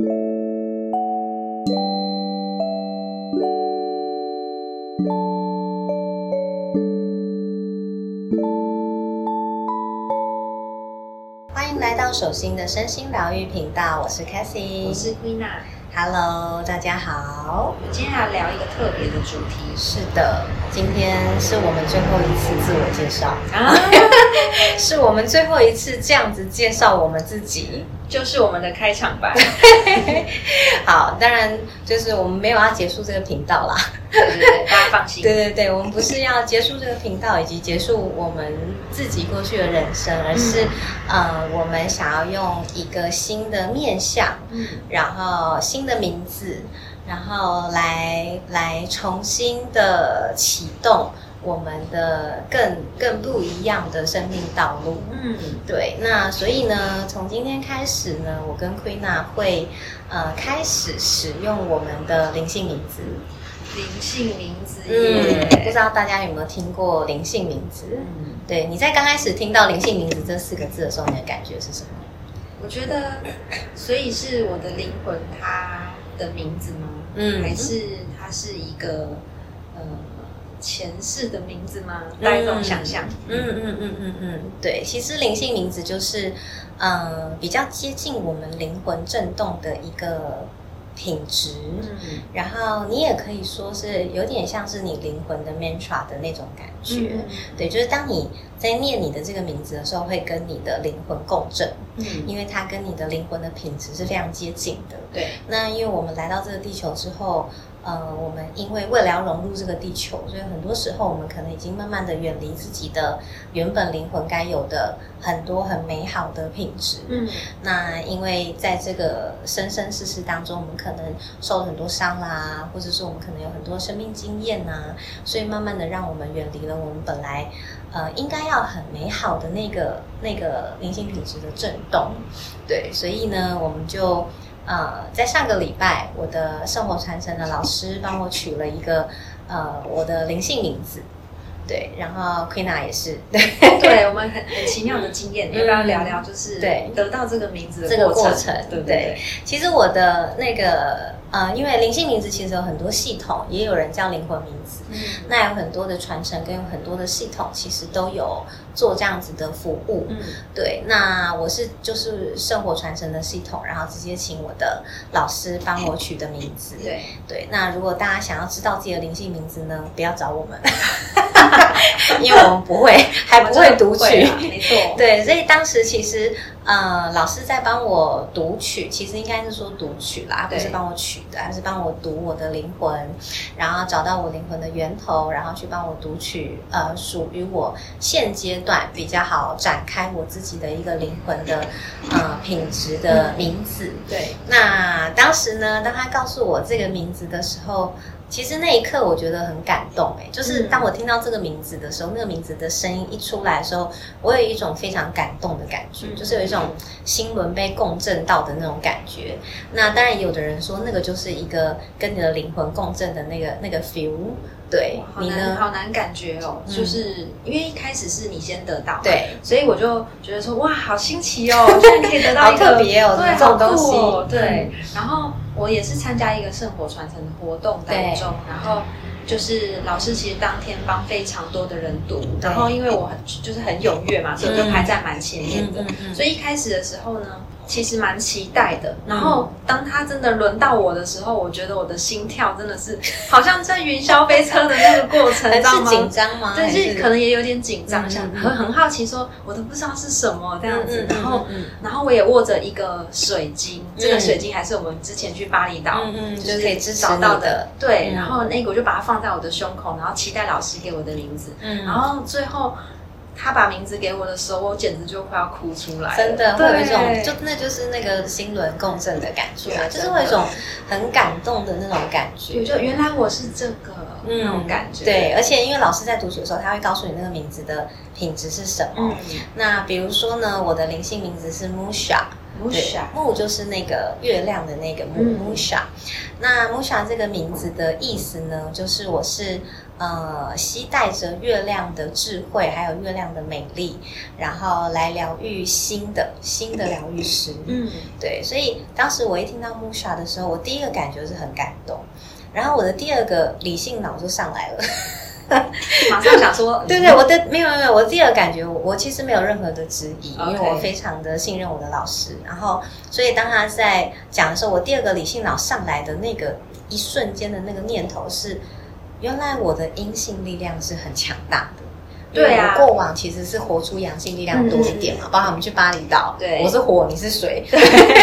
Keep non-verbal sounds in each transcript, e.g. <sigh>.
欢迎来到手心的身心疗愈频道，我是 Cassie，我是 Queena。Hello，大家好。我们今天要聊一个特别的主题是的，今天是我们最后一次自我介绍，啊，<laughs> 是我们最后一次这样子介绍我们自己。就是我们的开场白。<laughs> 好，当然就是我们没有要结束这个频道啦。对对对，大家放心。对对对，我们不是要结束这个频道以及结束我们自己过去的人生，而是、呃，我们想要用一个新的面向，嗯，然后新的名字，然后来来重新的启动我们的更更不一样的生命道路。嗯，对，那所以呢，从今天开始呢，我跟 Queena 会呃开始使用我们的灵性名字。灵性名字嗯，不知。道大家有没有听过灵性名字？嗯，对，你在刚开始听到灵性名字这四个字的时候，你的感觉是什么？我觉得，所以是我的灵魂它的名字吗？嗯还是它是一个呃前世的名字吗？大家这种想象。嗯嗯嗯嗯嗯，对，其实灵性名字就是，呃，比较接近我们灵魂震动的一个品质。嗯然后你也可以说是有点像是你灵魂的 mantra 的那种感觉。嗯对，就是当你在念你的这个名字的时候，会跟你的灵魂共振，嗯，因为它跟你的灵魂的品质是非常接近的。对，那因为我们来到这个地球之后，呃，我们因为为了要融入这个地球，所以很多时候我们可能已经慢慢的远离自己的原本灵魂该有的很多很美好的品质。嗯那因为在这个生生世世当中，我们可能受了很多伤啦，或者是我们可能有很多生命经验呐，所以慢慢的让我们远离了我们本来呃应该要很美好的那个那个灵性品质的震动。对，所以呢，我们就呃在上个礼拜，我的圣火传承的老师帮我取了一个呃我的灵性名字。对，然后 Queena 也是，对，对，我们很很奇妙的经验，嗯要不要聊聊？就是对得到这个名字的这个过程，程对不对对？其实我的那个呃，因为灵性名字其实有很多系统，也有人叫灵魂名字。嗯那有很多的传承跟有很多的系统，其实都有做这样子的服务。嗯对，那我是就是圣火传承的系统，然后直接请我的老师帮我取的名字。对，对，那如果大家想要知道自己的灵性名字呢，不要找我们，<laughs> 因为我们不会，还不会读取。啊没错，<laughs> 对，所以当时其实呃，老师在帮我读取，其实应该是说读取啦，不是帮我取的，而是帮我读我的灵魂，然后找到我灵魂的源头，然后去帮我读取呃属于我现阶段比较好展开我自己的一个灵魂的呃品质的名字。对，那当时呢，当他告诉我这个名字的时候，其实那一刻我觉得很感动哎，就是嗯当我听到这个名字的时候，那个名字的声音一出来的时候，我有一种非常感动的感觉，嗯就是有一种心轮被共振到的那种感觉。那当然，有的人说那个就是一个跟你的灵魂共振的那个那个 feel。对好你呢？难好难感觉哦，嗯就是因为一开始是你先得到，，对，所以我就觉得说哇，好新奇哦，居然可以得到一个 <laughs> 好特别哦对，这种东西哦，对。然后我也是参加一个圣火传承的活动当中，然后。就是老师其实当天帮非常多的人读，然后因为我很就是很踊跃嘛，所以我就排在蛮前面的。所以一开始的时候呢，其实蛮期待的。然后当他真的轮到我的时候，我觉得我的心跳真的是 <laughs> 好像在云霄飞车的那个过程，<laughs> 你知道吗？很是紧张吗？对，就是可能也有点紧张，嗯想嗯很很好奇，说我都不知道是什么这样子然后，嗯然后我也握着一个水晶，这个水晶还是我们之前去巴厘岛，嗯嗯，就就是可以支持找到的。对，嗯然后那个我就把它放在我的胸口，然后期待老师给我的名字。嗯然后最后他把名字给我的时候，我简直就快要哭出来，真的会有一种，对就那就是那个心轮共振的感觉，就是会有一种很感动的那种感觉，。就原来我是这个、那种感觉，嗯对，而且因为老师在读取的时候，他会告诉你那个名字的品质是什么。嗯，那比如说呢，我的灵性名字是 Musha，对木就是那个月亮的那个木嗯。Musha。那 Musha 这个名字的意思呢，就是我是呃，期待着月亮的智慧，还有月亮的美丽，然后来疗愈新的新的疗愈师。嗯，对，所以当时我一听到 Musha 的时候，我第一个感觉是很感动，然后我的第二个理性脑就上来了。<laughs> 马上想说，<laughs> 对对，我的没有没有，我第二个感觉，我我其实没有任何的质疑因为我非常的信任我的老师。然后，所以当他在讲的时候，我第二个理性脑上来的那个一瞬间的那个念头是，原来我的阴性力量是很强大的。对啊。我过往其实是活出阳性力量多一点嘛，包括我们去巴厘岛，对。我是火，你是水，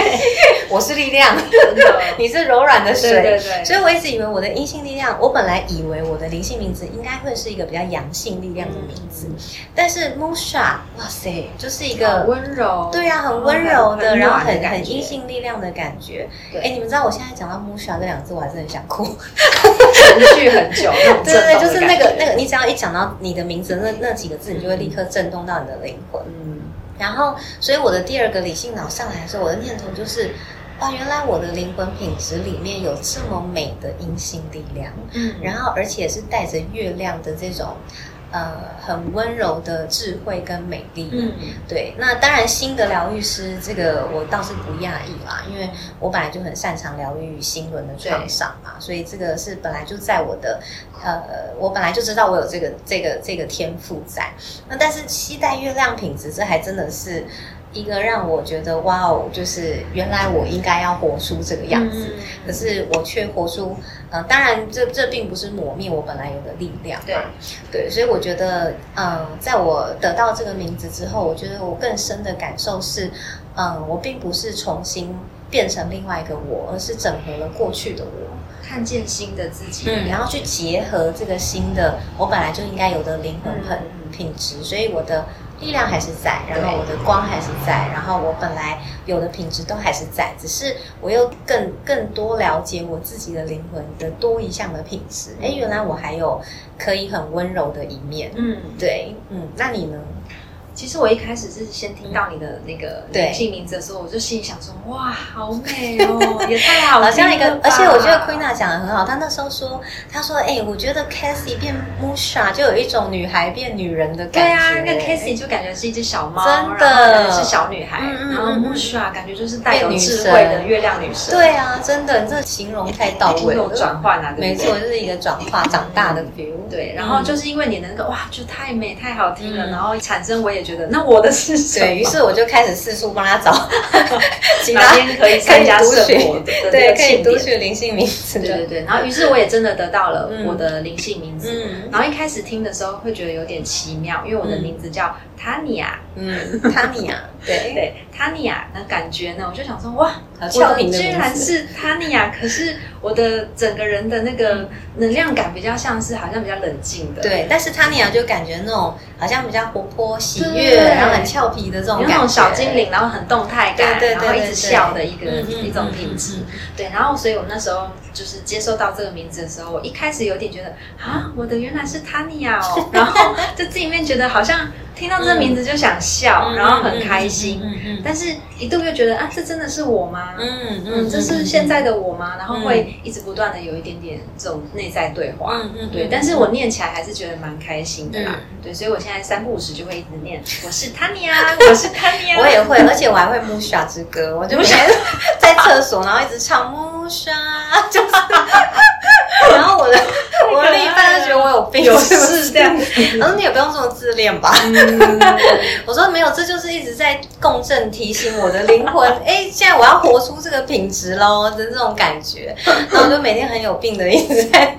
<laughs> 我是力量，<laughs> 你是柔软的水，对对对。所以我一直以为我的阴性力量，我本来以为我的灵性名字应该会是一个比较阳性力量的名字，但是 Musha，哇塞，就是一好个温柔，对啊，很温柔的，然后很很阴性力量的感觉。对。哎，你们知道我现在讲到 Musha 这两个字，我还是很想哭。持续很久那种对对就是那个那个，你只要一讲到你的名字那那几个字，你就会立刻震动到你的灵魂。嗯，然后，所以我的第二个理性脑上来的时候，我的念头就是，哇，原来我的灵魂品质里面有这么美的阴性力量，嗯。然后而且是带着月亮的这种，呃，很温柔的智慧跟美丽。嗯，对，那当然新的疗愈师这个我倒是不讶异啦，因为我本来就很擅长疗愈心轮的创伤嘛，所以这个是本来就在我的呃，我本来就知道我有这个这个这个天赋在。那但是期待月亮品质，这还真的是一个让我觉得哇哦，就是原来我应该要活出这个样子，嗯可是我却活出，嗯、当然这这并不是抹灭我本来有的力量嘛，对。对，所以我觉得，嗯，在我得到这个名字之后，我觉得我更深的感受是，嗯，我并不是重新变成另外一个我，而是整合了过去的我，看见新的自己，嗯，然后去结合这个新的我本来就应该有的灵魂很嗯。品质，所以我的力量还是在，然后我的光还是在，然后我本来有的品质都还是在，只是我又更更多了解我自己的灵魂的多一项的品质。哎，原来我还有可以很温柔的一面。嗯，对，嗯，那你呢？其实我一开始是先听到你的那个对。灵性名字的时候，我就心里想说，哇，好美哦，<laughs> 也太好了，好像一个，而且我觉得 Queena 讲的很好，她那时候说，她说，哎、我觉得 Cassie 变 Musha 就有一种女孩变女人的感觉。对啊，那个 Casey 就感觉是一只小猫，真的。是小女孩，嗯嗯然后 Musha 感觉就是带有智慧的月亮女神，对啊，真的，你这形容太到位有了。转换啊，对对？没错，就是一个转化长大的 feel。对，然后就是因为你的那个哇，就太美太好听了，嗯。然后产生我也觉得，那我的是什么？对于是，我就开始四处帮他找 <laughs> 其他天可以参加圣可以读取火的对，个可以。读取灵性名字。对对对，然后于是我也真的得到了嗯我的灵性名字。嗯然后一开始听的时候会觉得有点奇妙，因为我的名字叫 Tanya，、嗯，塔尼亚，对，对 Tanya 的感觉呢，我就想说哇，好我居然。是 Tanya，可是我的整个人的那个能量感比较像是好像比较冷静的，对，但是塔尼亚就感觉那种好像比较活泼、喜悦，然后很俏皮的这种感觉，有那种小精灵，然后很动态感，对对对然后一直笑的一个一种品质。对，然后所以我那时候就是接收到这个名字的时候，我一开始有点觉得啊，我的原来是 Tanya 哦，<laughs> 然后就自己里面觉得好像听到这个名字就想笑，嗯然后很开心，但是一度又觉得啊，这真的是我吗？嗯嗯，这是现在的我吗？然后嗯。会一直不断的有一点点这种内在对话，嗯嗯对，嗯。但是我念起来还是觉得蛮开心的啦，嗯。对，所以我现在三不五时就会一直念，<laughs> 我是 Tanya，我是 Tanya，<laughs> 我也会，而且我还会 Musha 之歌，我就每天在厕所，然后一直唱 Musha，<laughs> 就是，然后我的我的另一半就觉得我有病，有是这样子，他说你也不用这么自恋吧。嗯 <laughs> 我说没有，这就是一直在共振提醒我的灵魂，<laughs> 哎，现在我要活出这个品质喽的这种感觉。<laughs> 然后我就每天很有病的一直在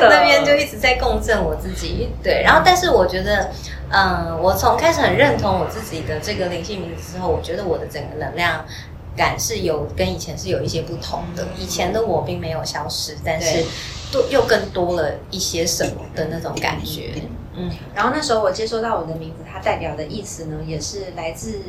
那边就一直在共振我自己。对，然后但是我觉得，嗯，我从开始很认同我自己的这个灵性名字之后，我觉得我的整个能量。感是有跟以前是有一些不同的，以前的我并没有消失，但是对多又更多了一些什么的那种感觉，嗯然后那时候我接收到我的名字，它代表的意思呢，也是来自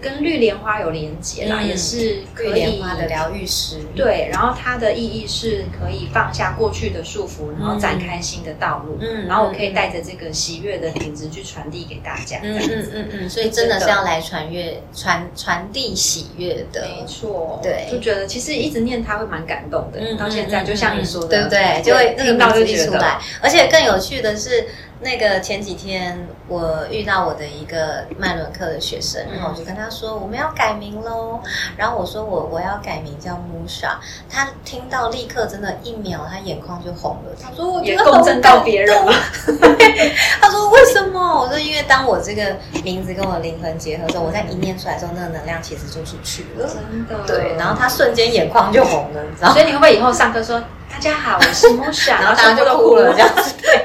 跟绿莲花有连结啦，嗯也是可绿以莲花的疗愈师，对，然后它的意义是可以放下过去的束缚，然后展开新的道路。嗯然后我可以带着这个喜悦的品质去传递给大家。嗯嗯嗯嗯，所以真的是要来传阅传传递喜悦的，没错，对就觉得其实一直念它会蛮感动的。嗯到现在就像你说的，对不对？就会那个字一出来。而且更有趣的是，那个前几天我遇到我的一个麦伦克的学生，然后我就跟他说我们要改名喽。然后我说我我要改名叫 Musha，他听到立刻真的，一秒他眼眶就红了。他说我觉也得很共振到感别人动吗？<laughs> 他说为什么？我说因为当我这个名字跟我的灵魂结合之后，我在一念出来之后，那个能量其实就出去了。真的对，然后他瞬间眼眶就红了，你知道？所以你会不会以后上课说大家好，我是 Musha，<laughs> 然后大家就哭了，这样子。对，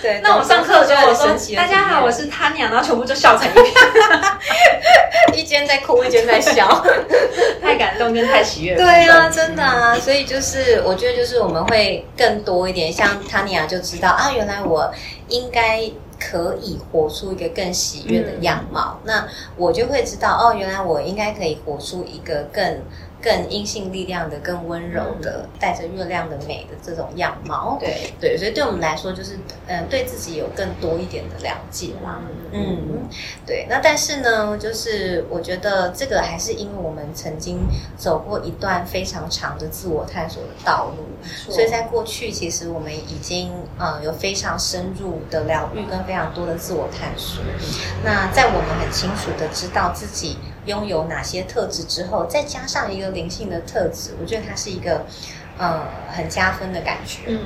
<laughs> 对。那我上课的时候我说大家好，我是 Tanya，然后全部就笑成一片，验 <laughs> 一间在哭，一间在笑。太感动跟太喜悦对。啊，真的啊，所以就是我觉得就是我们会更多一点，像塔尼亚就知道啊，原来我应该。可以活出一个更喜悦的样貌，那我就会知道哦，原来我应该可以活出一个更更阴性力量的、更温柔的、带着月亮的美的这种样貌。对对，所以对我们来说，就是嗯、呃对自己有更多一点的了解啦。嗯，对。那但是呢，就是我觉得这个还是因为我们曾经走过一段非常长的自我探索的道路，所以在过去其实我们已经呃有非常深入的疗愈跟非常多的自我探索。那在我们很清楚的知道自己拥有哪些特质之后，再加上一个灵性的特质，我觉得它是一个呃很加分的感觉。嗯，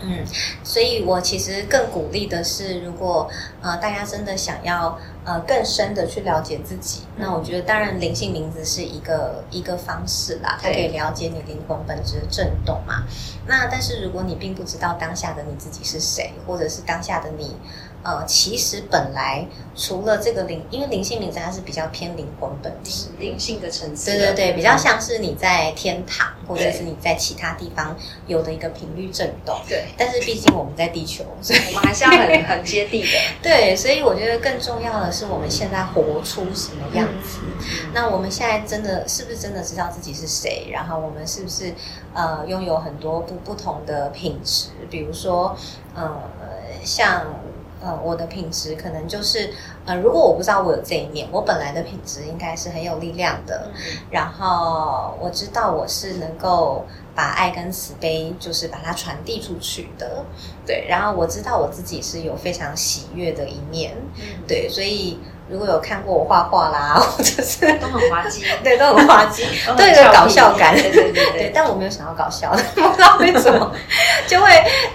嗯，所以我其实更鼓励的是，如果呃大家真的想要呃更深的去了解自己，那我觉得当然灵性名字是一个一个方式啦，它可以了解你灵魂本质的震动嘛。那但是如果你并不知道当下的你自己是谁，或者是当下的你。呃，其实本来除了这个灵，因为灵性名字它是比较偏灵魂本质，灵性的层次，对对对，比较像是你在天堂，或者是你在其他地方有的一个频率震动。对，但是毕竟我们在地球，所以我们还是要很很接地的。<laughs> 对，所以我觉得更重要的是我们现在活出什么样子。那我们现在真的是不是真的知道自己是谁？然后我们是不是呃拥有很多不不同的品质？比如说呃像。呃，我的品质可能就是，呃，如果我不知道我有这一面，我本来的品质应该是很有力量的，然后我知道我是能够把爱跟慈悲，就是把它传递出去的，对，然后我知道我自己是有非常喜悦的一面，对，所以如果有看过我画画啦，<laughs> 或者是都很滑稽，<laughs> 对，都很滑稽，都都有搞笑感，对对对对，但我没有想要搞笑的，不知道为什么，就会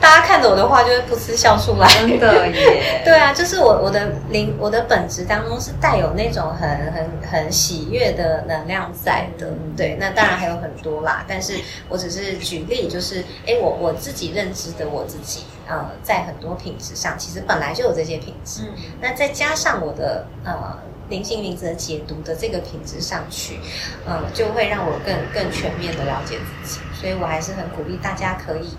大家看着我的画就会噗嗤笑出来，真的耶，<laughs> 对啊，就是我我的灵我的本质当中是带有那种很很很喜悦的能量在的，对，那当然还有很多啦，但是我只是举例，就是哎，我我自己认知的我自己，呃，在很多品质上其实本来就有这些品质，嗯。那再加上我的呃灵性名字的解读的这个品质上去，呃，就会让我更更全面的了解自己，所以我还是很鼓励大家可以，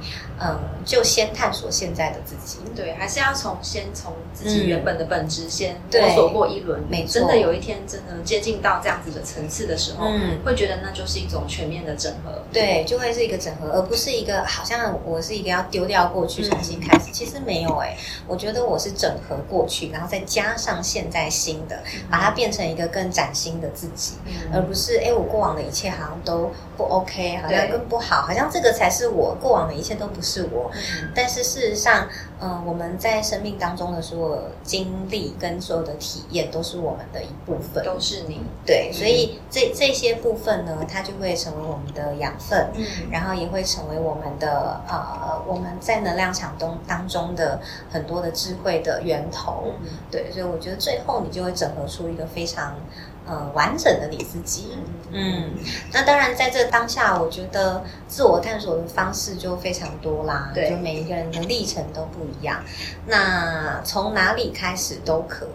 嗯、就先探索现在的自己，对，还是要从先从自己原本的本质先对。摸索过一轮，没错。真的有一天真的接近到这样子的层次的时候，嗯。会觉得那就是一种全面的整合。对，就会是一个整合，而不是一个好像我是一个要丢掉过去重新开始。其实没有哎、我觉得我是整合过去，然后再加上现在新的，把它变成一个更崭新的自己，而不是哎我过往的一切好像都不 OK，好像更不好，好像这个才是我过往的一切都不是我。嗯。但是事实上，嗯、我们在生命当中的所有经历跟所有的体验，都是我们的一部分。都是你，对，所以这这些部分呢，它就会成为我们的养分。嗯，然后也会成为我们的呃，我们在能量场中当中的很多的智慧的源头。嗯对，所以我觉得最后你就会整合出一个非常呃完整的你自己。嗯，那当然在这当下，我觉得自我探索的方式就非常多啦，对就每一个人的历程都不一样。那从哪里开始都可以。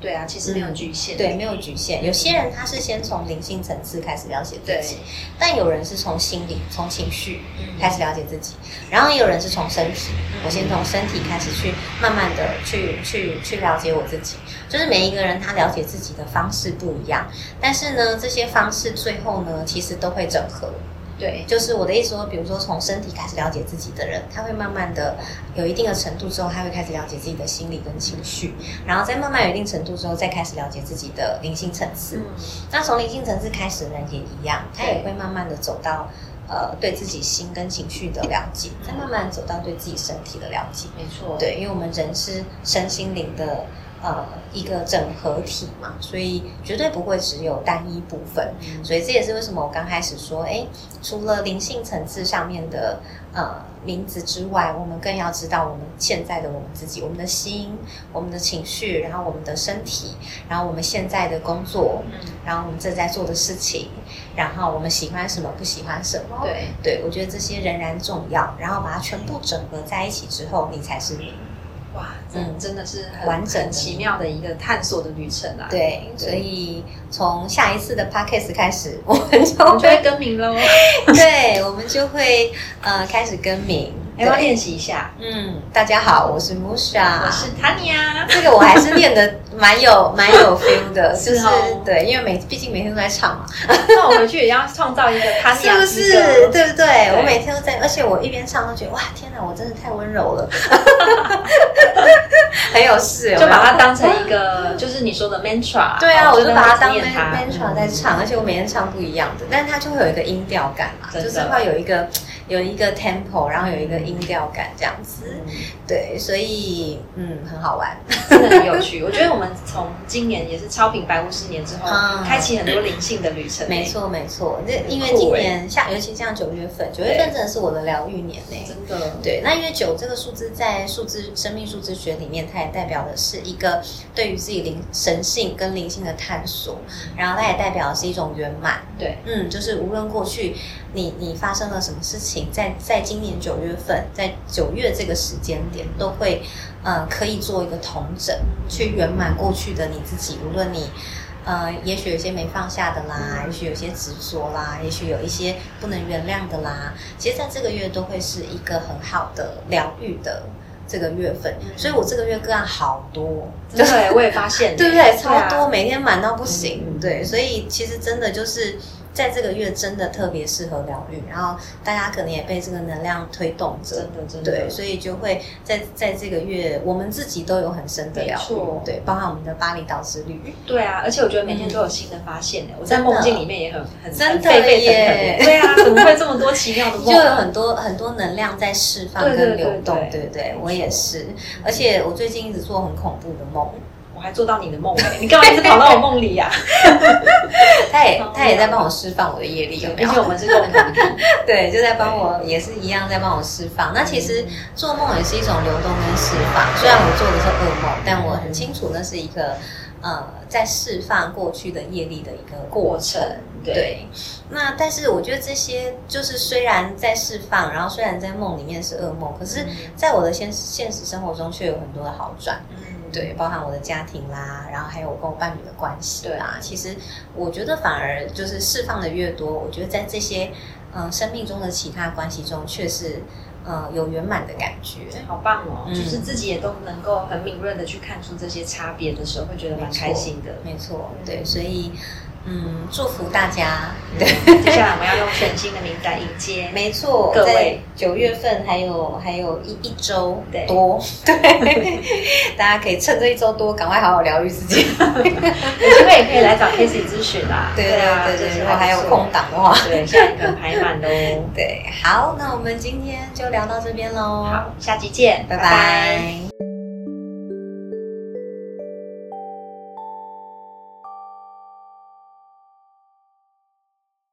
对啊，其实没有局限，对，没有局限。有些人他是先从灵性层次开始了解自己，但有人是从心理、从情绪嗯开始了解自己，然后也有人是从身体，我先从身体开始去慢慢的去去去了解我自己。就是每一个人他了解自己的方式不一样，但是呢，这些方式最后呢，其实都会整合。对，就是我的意思说，比如说从身体开始了解自己的人，他会慢慢的有一定的程度之后，他会开始了解自己的心理跟情绪，然后再慢慢有一定程度之后，再开始了解自己的灵性层次。嗯，那从灵性层次开始的人也一样，他也会慢慢的走到呃对自己心跟情绪的了解，再慢慢走到对自己身体的了解。没错，对，因为我们人是身心灵的。呃，一个整合体嘛，所以绝对不会只有单一部分。所以这也是为什么我刚开始说，哎，除了灵性层次上面的呃名字之外，我们更要知道我们现在的我们自己，我们的心、我们的情绪，然后我们的身体，然后我们现在的工作，然后我们正在做的事情，然后我们喜欢什么，不喜欢什么。对，对我觉得这些仍然重要。然后把它全部整合在一起之后，你才是你。哇，嗯，真的是很完整、奇妙的一个探索的旅程啊！对，所以从下一次的 podcast 开始，我们就会更名喽。<laughs> 对，我们就会呃开始更名。要不要练习一下？嗯，大家好，我是 Musha，我是 Tanya。这个我还是练的蛮有蛮有 <laughs> feel 的，就是对，因为每毕竟每天都在唱嘛。那我回去也要创造一个 Tanya，<laughs> 是不是？对不对？我每天都在，而且我一边唱都觉得哇，天哪，我真的太温柔了，<laughs> 很有事，就把它当成一个，就是你说的 mantra。对啊，我就把它当 mantra 在唱，而且我每天唱不一样的，但是它就会有一个音调感嘛，就是会有一个。有一个 tempo，然后有一个音调感，这样子，对，所以嗯，很好玩，真的很有趣。我觉得我们从今年也是超频百五十年之后，开启很多灵性的旅程。没错，没错。这因为今年像，尤其像九月份，九月份真的是我的疗愈年呢。真的。对，那因为九这个数字在数字生命数字学里面，它也代表的是一个对于自己灵神性跟灵性的探索，然后它也代表的是一种圆满。对，嗯，就是无论过去你你发生了什么事情。在在今年九月份，在九月这个时间点，都会呃可以做一个同整，去圆满过去的你自己。无论你呃，也许有些没放下的啦，也许有些执着啦，也许有一些不能原谅的啦，其实在这个月都会是一个很好的疗愈的这个月份。所以我这个月个案好多，对，我也发现，<laughs> 对不对？超多，每天满到不行。对，所以其实真的就是。在这个月真的特别适合疗愈，然后大家可能也被这个能量推动着，真的真的对，所以就会在在这个月，我们自己都有很深的疗愈，对，包含我们的巴厘岛之旅，对啊，而且我觉得每天都有新的发现呢。我在梦境里面也很很真的耶，<laughs> 对啊，怎么会这么多奇妙的梦？就有很多很多能量在释放跟流动，对不对？我也是，而且我最近一直做很恐怖的梦。我还做到你的梦哎！<laughs> 你干嘛一直跑到我梦里呀？<laughs> 他也他也在帮我释放我的业力，而且我们是共同体，<laughs> 对，就在帮我也是一样在帮我释放。那其实做梦也是一种流动跟释放，虽然我做的是噩梦，但我很清楚那是一个呃在释放过去的业力的一个过程。对，那但是我觉得这些就是虽然在释放，然后虽然在梦里面是噩梦，可是在我的现现实生活中却有很多的好转。对，包含我的家庭啦，然后还有我跟我伴侣的关系啦。其实我觉得反而就是释放的越多，我觉得在这些嗯生命中的其他关系中，却是嗯有圆满的感觉。好棒哦！就是自己也都能够很敏锐的去看出这些差别的时候，会觉得蛮开心的。没错，对，所以。嗯，祝福大家。对，<laughs> 接下来我们要用全新的名单迎接。没错，各位，九月份还有还有一一周多，对，<laughs> 大家可以趁这一周多，赶快好好疗愈自己。有机会也可以来找 Casey 咨询啦。<laughs> 对啊，对对，如果还有空档的话，对，下一个排满喽。对，好，那我们今天就聊到这边喽。好，下期见，拜拜。